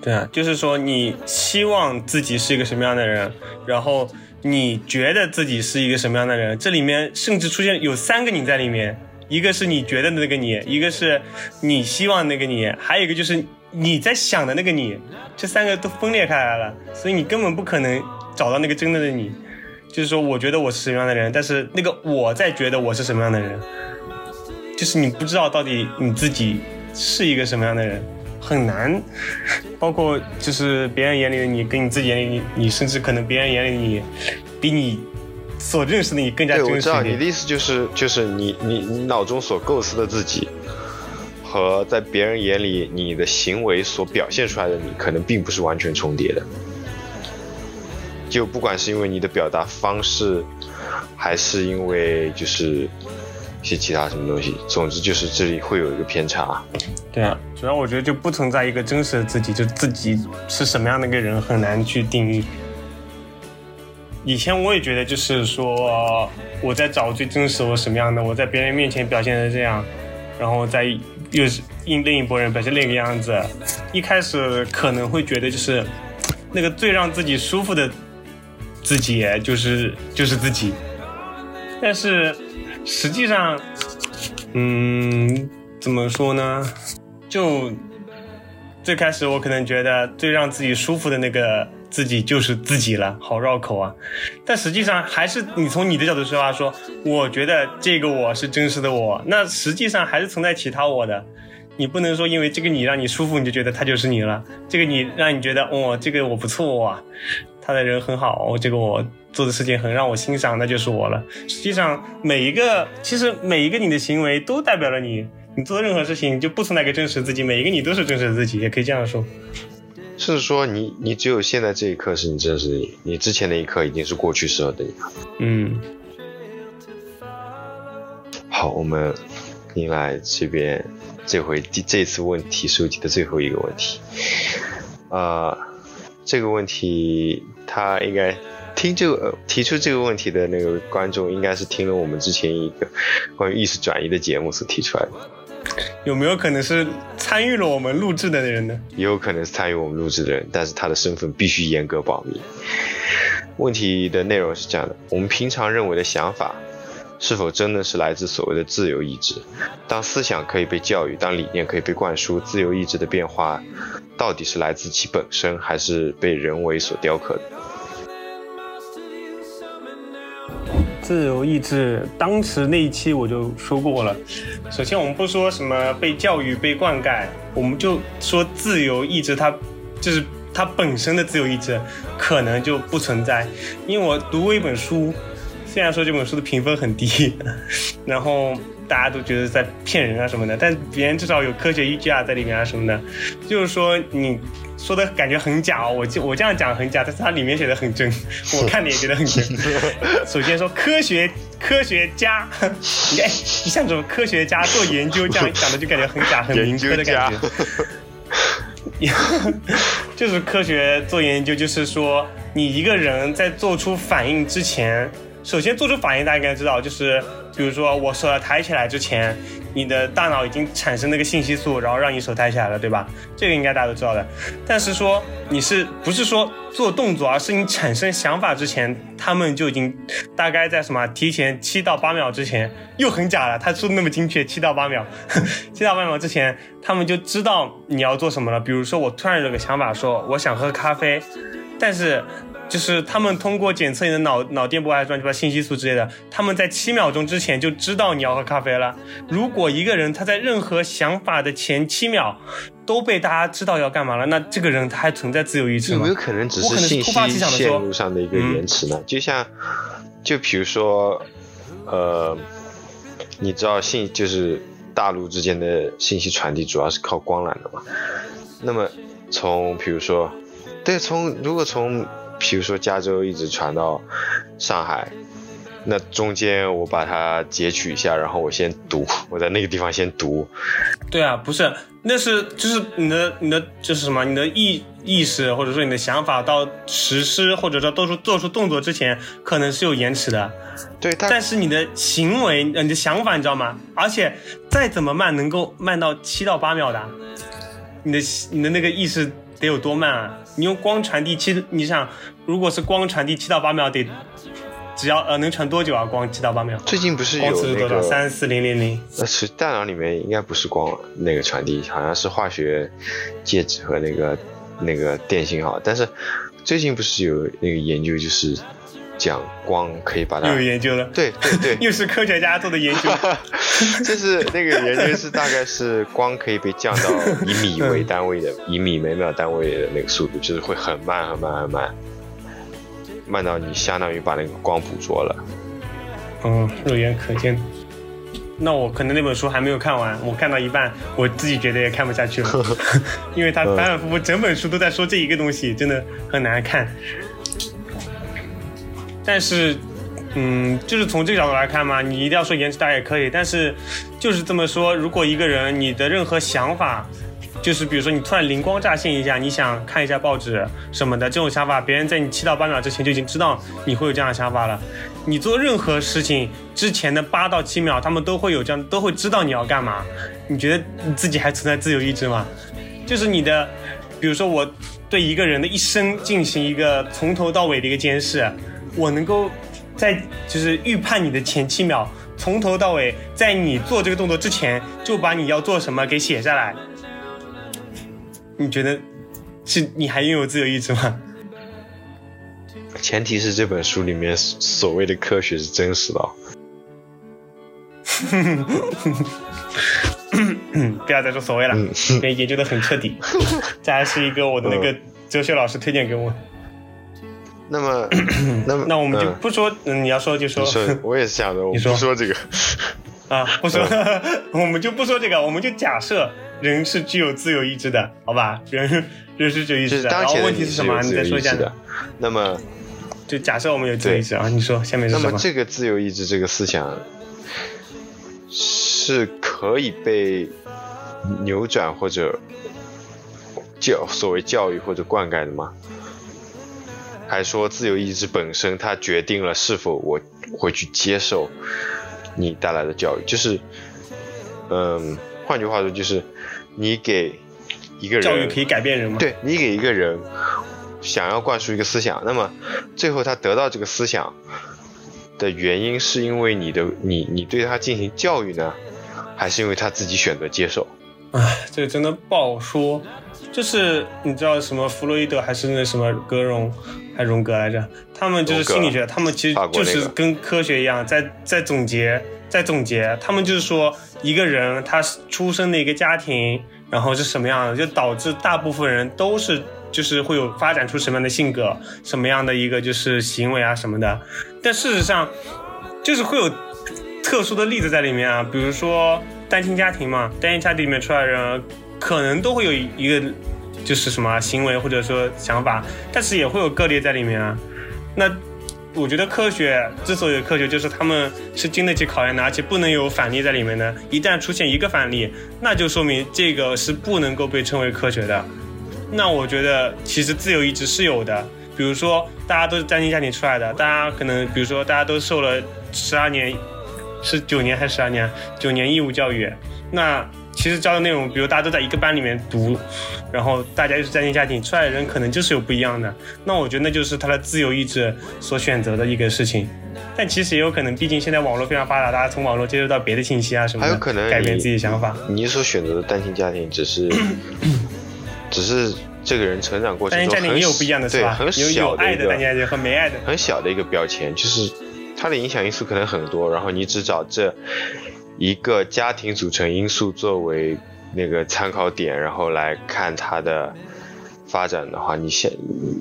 对啊，就是说你希望自己是一个什么样的人，然后你觉得自己是一个什么样的人，这里面甚至出现有三个你在里面，一个是你觉得的那个你，一个是你希望那个你，还有一个就是你在想的那个你，这三个都分裂开来了，所以你根本不可能找到那个真正的你。就是说，我觉得我是什么样的人，但是那个我在觉得我是什么样的人，就是你不知道到底你自己是一个什么样的人，很难。包括就是别人眼里的你，跟你自己眼里你，你甚至可能别人眼里的你，比你所认识的你更加对，我。知道你的意思就是就是你你你脑中所构思的自己。和在别人眼里你的行为所表现出来的你，可能并不是完全重叠的。就不管是因为你的表达方式，还是因为就是一些其他什么东西，总之就是这里会有一个偏差。对啊，主要我觉得就不存在一个真实的自己，就自己是什么样的一个人很难去定义。以前我也觉得，就是说我在找最真实我什么样的，我在别人面前表现的这样，然后在又是另另一拨人表现另一个样子。一开始可能会觉得就是那个最让自己舒服的自己，就是就是自己。但是实际上，嗯，怎么说呢？就最开始我可能觉得最让自己舒服的那个自己就是自己了，好绕口啊！但实际上还是你从你的角度出发说，我觉得这个我是真实的我，那实际上还是存在其他我的。你不能说因为这个你让你舒服，你就觉得他就是你了。这个你让你觉得哦，这个我不错啊，他的人很好，这个我做的事情很让我欣赏，那就是我了。实际上每一个，其实每一个你的行为都代表了你。你做任何事情就不存在一个真实自己，每一个你都是真实自己，也可以这样说。甚至说你你只有现在这一刻是你真实的你，你之前那一刻已经是过去时候的你了。嗯，好，我们迎来这边这回第这次问题收集的最后一个问题。呃，这个问题他应该听这个提出这个问题的那个观众，应该是听了我们之前一个关于意识转移的节目所提出来的。有没有可能是参与了我们录制的人呢？也有可能是参与我们录制的人，但是他的身份必须严格保密。问题的内容是这样的：我们平常认为的想法，是否真的是来自所谓的自由意志？当思想可以被教育，当理念可以被灌输，自由意志的变化，到底是来自其本身，还是被人为所雕刻的？自由意志，当时那一期我就说过了。首先，我们不说什么被教育、被灌溉，我们就说自由意志，它就是它本身的自由意志可能就不存在。因为我读过一本书，虽然说这本书的评分很低，然后大家都觉得在骗人啊什么的，但别人至少有科学依据啊在里面啊什么的，就是说你。说的感觉很假哦，我就我这样讲很假，但是它里面写的很真，我看的也觉得很真。首先说科学科学家，你像这种科学家做研究这样讲的就感觉很假很民科的感觉。就是科学做研究，就是说你一个人在做出反应之前，首先做出反应大家应该知道，就是比如说我手要抬起来之前。你的大脑已经产生那个信息素，然后让你手抬起来了，对吧？这个应该大家都知道的。但是说你是不是说做动作，而是你产生想法之前，他们就已经大概在什么提前七到八秒之前，又很假了。他说的那么精确，七到八秒，七到八秒之前，他们就知道你要做什么了。比如说我突然有个想法，说我想喝咖啡，但是。就是他们通过检测你的脑脑电波还是乱七八信息素之类的，他们在七秒钟之前就知道你要喝咖啡了。如果一个人他在任何想法的前七秒都被大家知道要干嘛了，那这个人他还存在自由意志吗？有没有可能只是信息线路上的一个延迟呢？就像，就比如说，呃，你知道信就是大陆之间的信息传递主要是靠光缆的嘛？那么从比如说，对，从如果从比如说加州一直传到上海，那中间我把它截取一下，然后我先读，我在那个地方先读。对啊，不是，那是就是你的你的就是什么？你的意意识或者说你的想法到实施或者说做出做出动作之前，可能是有延迟的。对，但是你的行为，你的想法，你知道吗？而且再怎么慢，能够慢到七到八秒的，你的你的那个意识。得有多慢啊！你用光传递七，你想，如果是光传递七到八秒，得只要呃能传多久啊？光七到八秒？最近不是有那个三四零零零？那，是大脑里面应该不是光那个传递，好像是化学介质和那个那个电信号。但是最近不是有那个研究，就是。讲光可以把它有研究了，对对对，又是科学家做的研究，就是那个研究是大概是光可以被降到以米为单位的，以米每秒单位的那个速度，就是会很慢很慢很慢，慢到你相当于把那个光捕捉了。嗯，肉眼可见。那我可能那本书还没有看完，我看到一半，我自己觉得也看不下去了，因为他反反复复整本书都在说这一个东西，真的很难看。但是，嗯，就是从这个角度来看嘛，你一定要说延迟大也可以。但是，就是这么说，如果一个人你的任何想法，就是比如说你突然灵光乍现一下，你想看一下报纸什么的这种想法，别人在你七到八秒之前就已经知道你会有这样的想法了。你做任何事情之前的八到七秒，他们都会有这样，都会知道你要干嘛。你觉得你自己还存在自由意志吗？就是你的，比如说我对一个人的一生进行一个从头到尾的一个监视。我能够在就是预判你的前七秒，从头到尾，在你做这个动作之前，就把你要做什么给写下来。你觉得是你还拥有自由意志吗？前提是这本书里面所谓的科学是真实的。不要再说所谓了，因为研究的很彻底。这还是一个我的那个哲学老师推荐给我。那么，那么，那我们就不说，嗯，你要说就说。我也是想的，我不说这个。啊，不说，我们就不说这个，我们就假设人是具有自由意志的，好吧？人人是具有意志的。然后问题是什么？你再说一下。那么，就假设我们有自由意志啊，你说下面是什么？那么这个自由意志这个思想，是可以被扭转或者教所谓教育或者灌溉的吗？还说自由意志本身它决定了是否我会去接受你带来的教育？就是，嗯，换句话说就是你给一个人教育可以改变人吗？对你给一个人想要灌输一个思想，那么最后他得到这个思想。的原因是因为你的你你对他进行教育呢，还是因为他自己选择接受？唉，这个真的不好说。就是你知道什么弗洛伊德还是那什么格荣还荣格来着？他们就是心理学，他们其实就是跟科学一样，在在总结在总结。他们就是说一个人他出生的一个家庭，然后是什么样的，就导致大部分人都是。就是会有发展出什么样的性格，什么样的一个就是行为啊什么的，但事实上，就是会有特殊的例子在里面啊，比如说单亲家庭嘛，单亲家庭里面出来的人，可能都会有一个就是什么行为或者说想法，但是也会有个例在里面啊。那我觉得科学之所以科学，就是他们是经得起考验的，而且不能有反例在里面的。一旦出现一个反例，那就说明这个是不能够被称为科学的。那我觉得其实自由意志是有的，比如说大家都是单亲家庭出来的，大家可能比如说大家都受了十二年，是九年还是十二年？九年义务教育，那其实教的内容，比如大家都在一个班里面读，然后大家又是单亲家庭出来的人，可能就是有不一样的。那我觉得那就是他的自由意志所选择的一个事情。但其实也有可能，毕竟现在网络非常发达，大家从网络接触到别的信息啊什么的，还有可能改变自己想法。你所选择的单亲家庭只是。只是这个人成长过程中很对很小的单亲家庭和没爱的很小的一个标签，就是它的影响因素可能很多，然后你只找这一个家庭组成因素作为那个参考点，然后来看它的发展的话，你现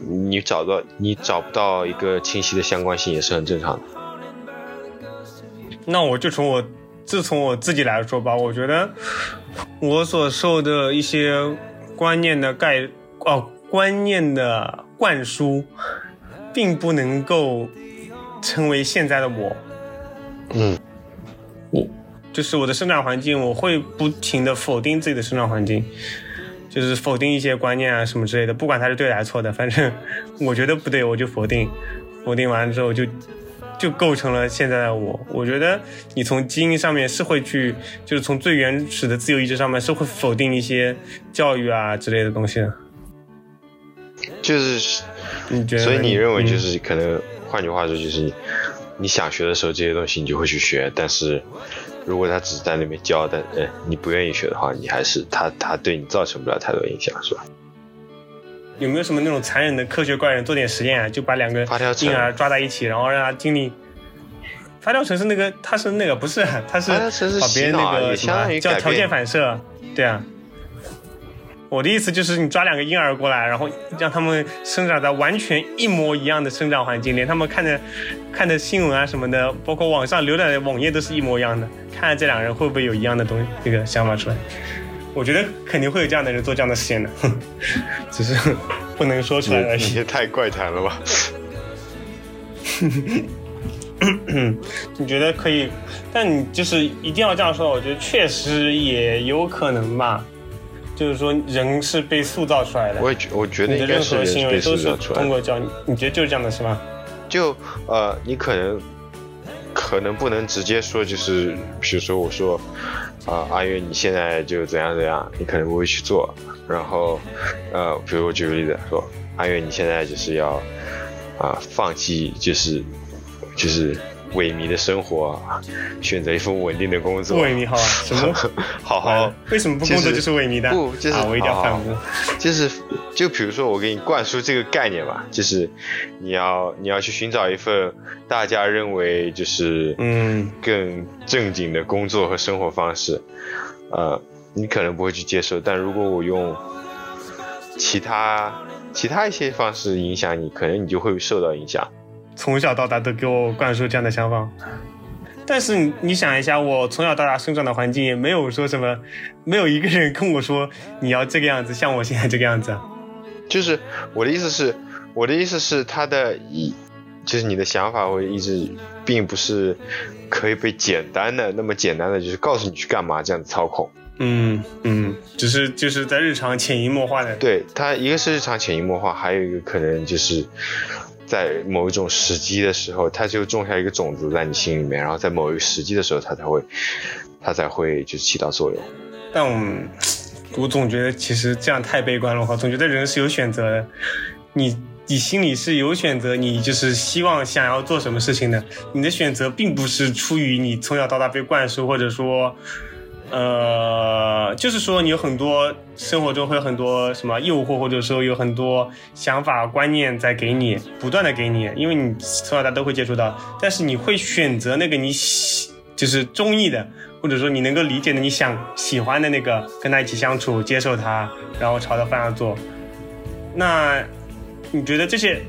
你找到你找不到一个清晰的相关性也是很正常的。那我就从我自从我自己来说吧，我觉得我所受的一些。观念的概哦，观念的灌输，并不能够成为现在的我。嗯，我就是我的生长环境，我会不停的否定自己的生长环境，就是否定一些观念啊什么之类的，不管它是对还是错的，反正我觉得不对，我就否定。否定完了之后，就就构成了现在的我。我觉得你从基因上面是会去，就是从最原始的自由意志上面是会否定一些教育啊之类的东西的。就是你觉得，所以你认为就是可能，换句话说就是你你想学的时候这些东西你就会去学，但是如果他只是在那边教，但呃你不愿意学的话，你还是他他对你造成不了太多影响，是吧？有没有什么那种残忍的科学怪人做点实验啊？就把两个婴儿抓在一起，然后让他经历发条城是那个，他是那个不是，他是把别人那个什么叫条件反射，对啊。我的意思就是你抓两个婴儿过来，然后让他们生长在完全一模一样的生长环境，连他们看的看的新闻啊什么的，包括网上浏览的网页都是一模一样的，看看这两个人会不会有一样的东西那个想法出来。我觉得肯定会有这样的人做这样的实验的，只是不能说出来而已。你也太怪谈了吧？你觉得可以？但你就是一定要这样说？我觉得确实也有可能吧。就是说，人是被塑造出来的。我也觉，我觉得应该是被塑造出来。通过教，你觉得就是这样的是吗？就呃，你可能可能不能直接说，就是比如说我说。啊，阿月，你现在就怎样怎样，你可能不会去做。然后，呃，比如我举个例子说，阿月，你现在就是要啊，放弃，就是就是。萎靡的生活，选择一份稳定的工作。萎靡好啊，什么？好好。为什么不工作就是萎靡的？不，就是我一定要反驳。就是，就比如说我给你灌输这个概念吧，就是你要你要去寻找一份大家认为就是嗯更正经的工作和生活方式，呃，你可能不会去接受。但如果我用其他其他一些方式影响你，可能你就会受到影响。从小到大都给我灌输这样的想法，但是你你想一下，我从小到大生长的环境也没有说什么，没有一个人跟我说你要这个样子，像我现在这个样子。就是我的意思是，我的意思是他的一，就是你的想法会一直，并不是可以被简单的那么简单的，就是告诉你去干嘛这样子操控。嗯嗯，只是就是在日常潜移默化的。对他，一个是日常潜移默化，还有一个可能就是在某一种时机的时候，它就种下一个种子在你心里面，然后在某一个时机的时候，它才会，它才会就起到作用。但我我总觉得其实这样太悲观了，话总觉得人是有选择的，你。你心里是有选择，你就是希望想要做什么事情的。你的选择并不是出于你从小到大被灌输，或者说，呃，就是说你有很多生活中会有很多什么诱惑，或者说有很多想法观念在给你不断的给你，因为你从小到大都会接触到。但是你会选择那个你喜就是中意的，或者说你能够理解的、你想喜欢的那个，跟他一起相处，接受他，然后朝着方向做。那。你觉得这些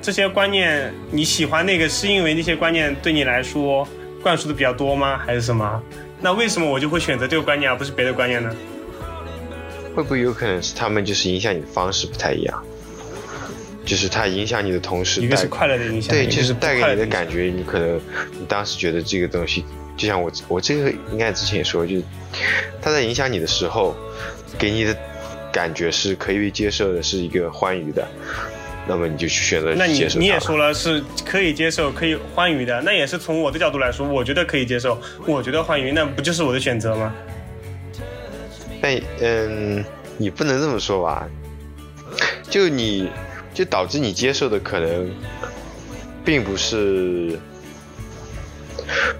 这些观念你喜欢那个是因为那些观念对你来说灌输的比较多吗？还是什么？那为什么我就会选择这个观念而不是别的观念呢？会不会有可能是他们就是影响你的方式不太一样？就是它影响你的同时，一个是快乐的影响，对，就是带给你的感觉，你可能你当时觉得这个东西，就像我我这个应该之前也说，就是它在影响你的时候，给你的感觉是可以被接受的，是一个欢愉的。那么你就去选择那你你也说了是可以接受、可以欢愉的，那也是从我的角度来说，我觉得可以接受，我觉得欢愉，那不就是我的选择吗？那嗯，你不能这么说吧？就你就导致你接受的可能，并不是，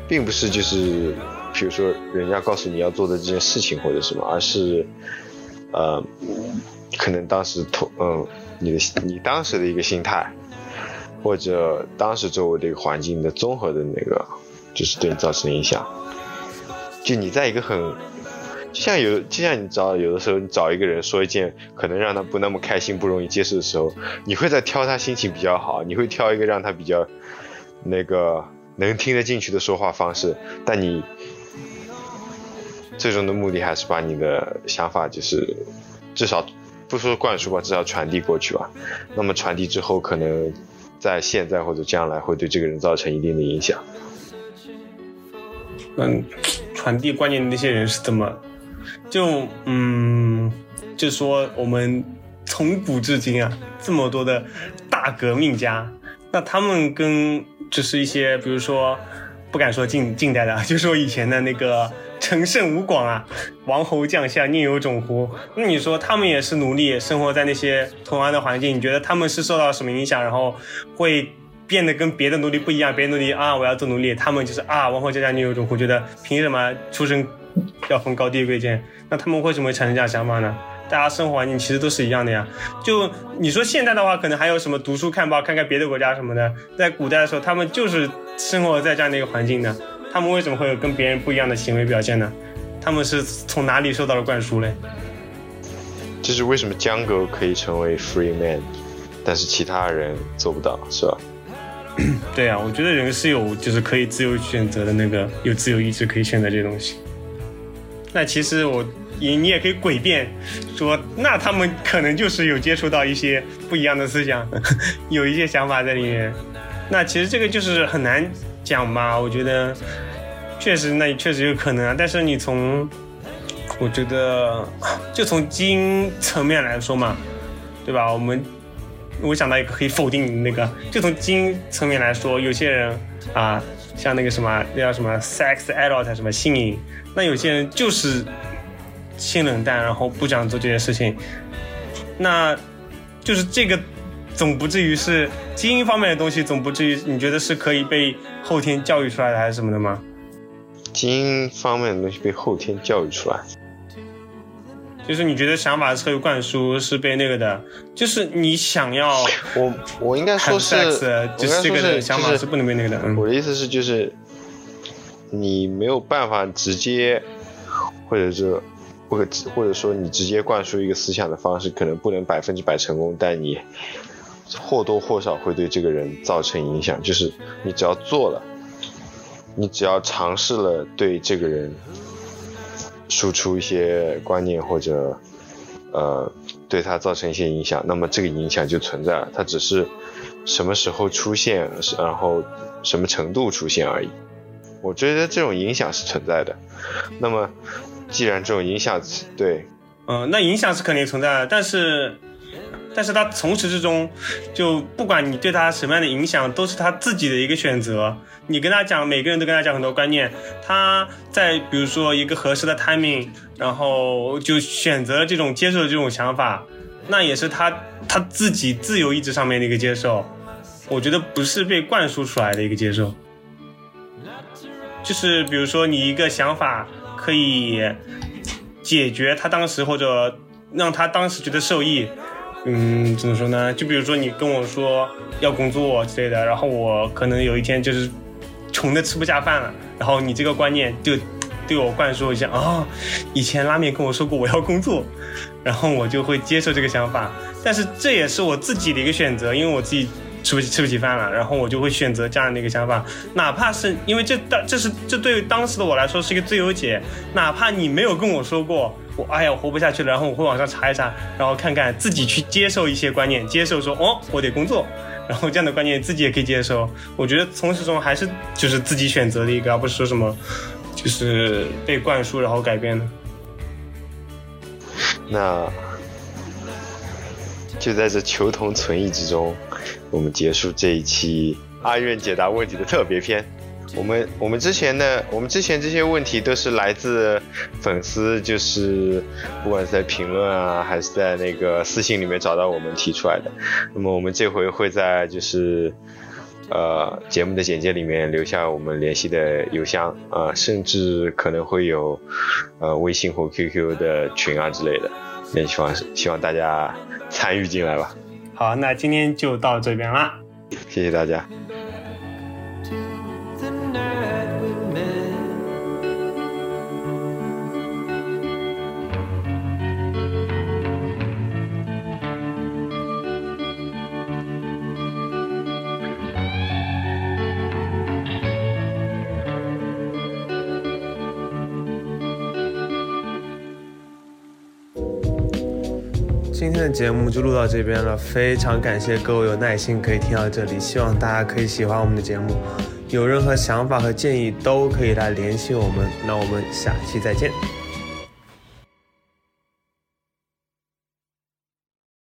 并不是就是比如说人家告诉你要做的这件事情或者什么，而是呃，可能当时同嗯。你的你当时的一个心态，或者当时周围的一个环境的综合的那个，就是对你造成影响。就你在一个很，就像有，就像你找有的时候你找一个人说一件可能让他不那么开心、不容易接受的时候，你会在挑他心情比较好，你会挑一个让他比较那个能听得进去的说话方式，但你最终的目的还是把你的想法就是至少。不说灌输吧，至少传递过去吧。那么传递之后，可能在现在或者将来会对这个人造成一定的影响。嗯，传递观念的那些人是怎么？就嗯，就说我们从古至今啊，这么多的大革命家，那他们跟就是一些，比如说不敢说近近代的，就说以前的那个。陈胜吴广啊，王侯将相宁有种乎？那你说他们也是奴隶，生活在那些同样的环境，你觉得他们是受到什么影响，然后会变得跟别的奴隶不一样？别的奴隶啊，我要做奴隶，他们就是啊，王侯将相宁有种乎？觉得凭什么出身要分高低贵贱？那他们为什么会产生这样想法呢？大家生活环境其实都是一样的呀。就你说现在的话，可能还有什么读书看报，看看别的国家什么的。在古代的时候，他们就是生活在这样的一个环境的。他们为什么会有跟别人不一样的行为表现呢？他们是从哪里受到了灌输嘞？这是为什么江狗可以成为 free man，但是其他人做不到，是吧？对啊，我觉得人是有就是可以自由选择的那个，有自由意志可以选择这些东西。那其实我你你也可以诡辩说，那他们可能就是有接触到一些不一样的思想，有一些想法在里面。那其实这个就是很难。讲吧，我觉得确实，那确实有可能啊。但是你从，我觉得 就从基因层面来说嘛，对吧？我们我想到一个可以否定那个，就从基因层面来说，有些人啊，像那个什么那叫什么 sex adult 什么性瘾，那有些人就是性冷淡，然后不想做这些事情，那就是这个。总不至于是基因方面的东西，总不至于你觉得是可以被后天教育出来的，还是什么的吗？基因方面的东西被后天教育出来，就是你觉得想法是可以灌输，是被那个的，就是你想要我我应该说是，就是这个想法是不能被那个的。我的意思是，就是你没有办法直接，或者是或者或者说你直接灌输一个思想的方式，可能不能百分之百成功，但你。或多或少会对这个人造成影响，就是你只要做了，你只要尝试了对这个人输出一些观念或者呃对他造成一些影响，那么这个影响就存在了，它只是什么时候出现，然后什么程度出现而已。我觉得这种影响是存在的。那么，既然这种影响，对，嗯，那影响是肯定存在的，但是。但是他从始至终，就不管你对他什么样的影响，都是他自己的一个选择。你跟他讲，每个人都跟他讲很多观念，他在比如说一个合适的 timing，然后就选择了这种接受这种想法，那也是他他自己自由意志上面的一个接受。我觉得不是被灌输出来的一个接受，就是比如说你一个想法可以解决他当时或者让他当时觉得受益。嗯，怎么说呢？就比如说你跟我说要工作之类的，然后我可能有一天就是穷的吃不下饭了，然后你这个观念就对我灌输一下啊，以前拉面跟我说过我要工作，然后我就会接受这个想法，但是这也是我自己的一个选择，因为我自己吃不起吃不起饭了，然后我就会选择这样的一个想法，哪怕是因为这当这是这对于当时的我来说是一个最优解，哪怕你没有跟我说过。我哎呀，我活不下去了，然后我会网上查一查，然后看看自己去接受一些观念，接受说哦，我得工作，然后这样的观念自己也可以接受。我觉得从始至终还是就是自己选择的一个，而不是说什么就是被灌输然后改变的。那就在这求同存异之中，我们结束这一期阿愿解答问题的特别篇。我们我们之前的我们之前这些问题都是来自粉丝，就是不管是在评论啊，还是在那个私信里面找到我们提出来的。那么我们这回会在就是呃节目的简介里面留下我们联系的邮箱啊，甚至可能会有呃微信或 QQ 的群啊之类的联系方式，希望大家参与进来吧。好，那今天就到这边啦，谢谢大家。的节目就录到这边了，非常感谢各位有耐心可以听到这里，希望大家可以喜欢我们的节目，有任何想法和建议都可以来联系我们，那我们下期再见。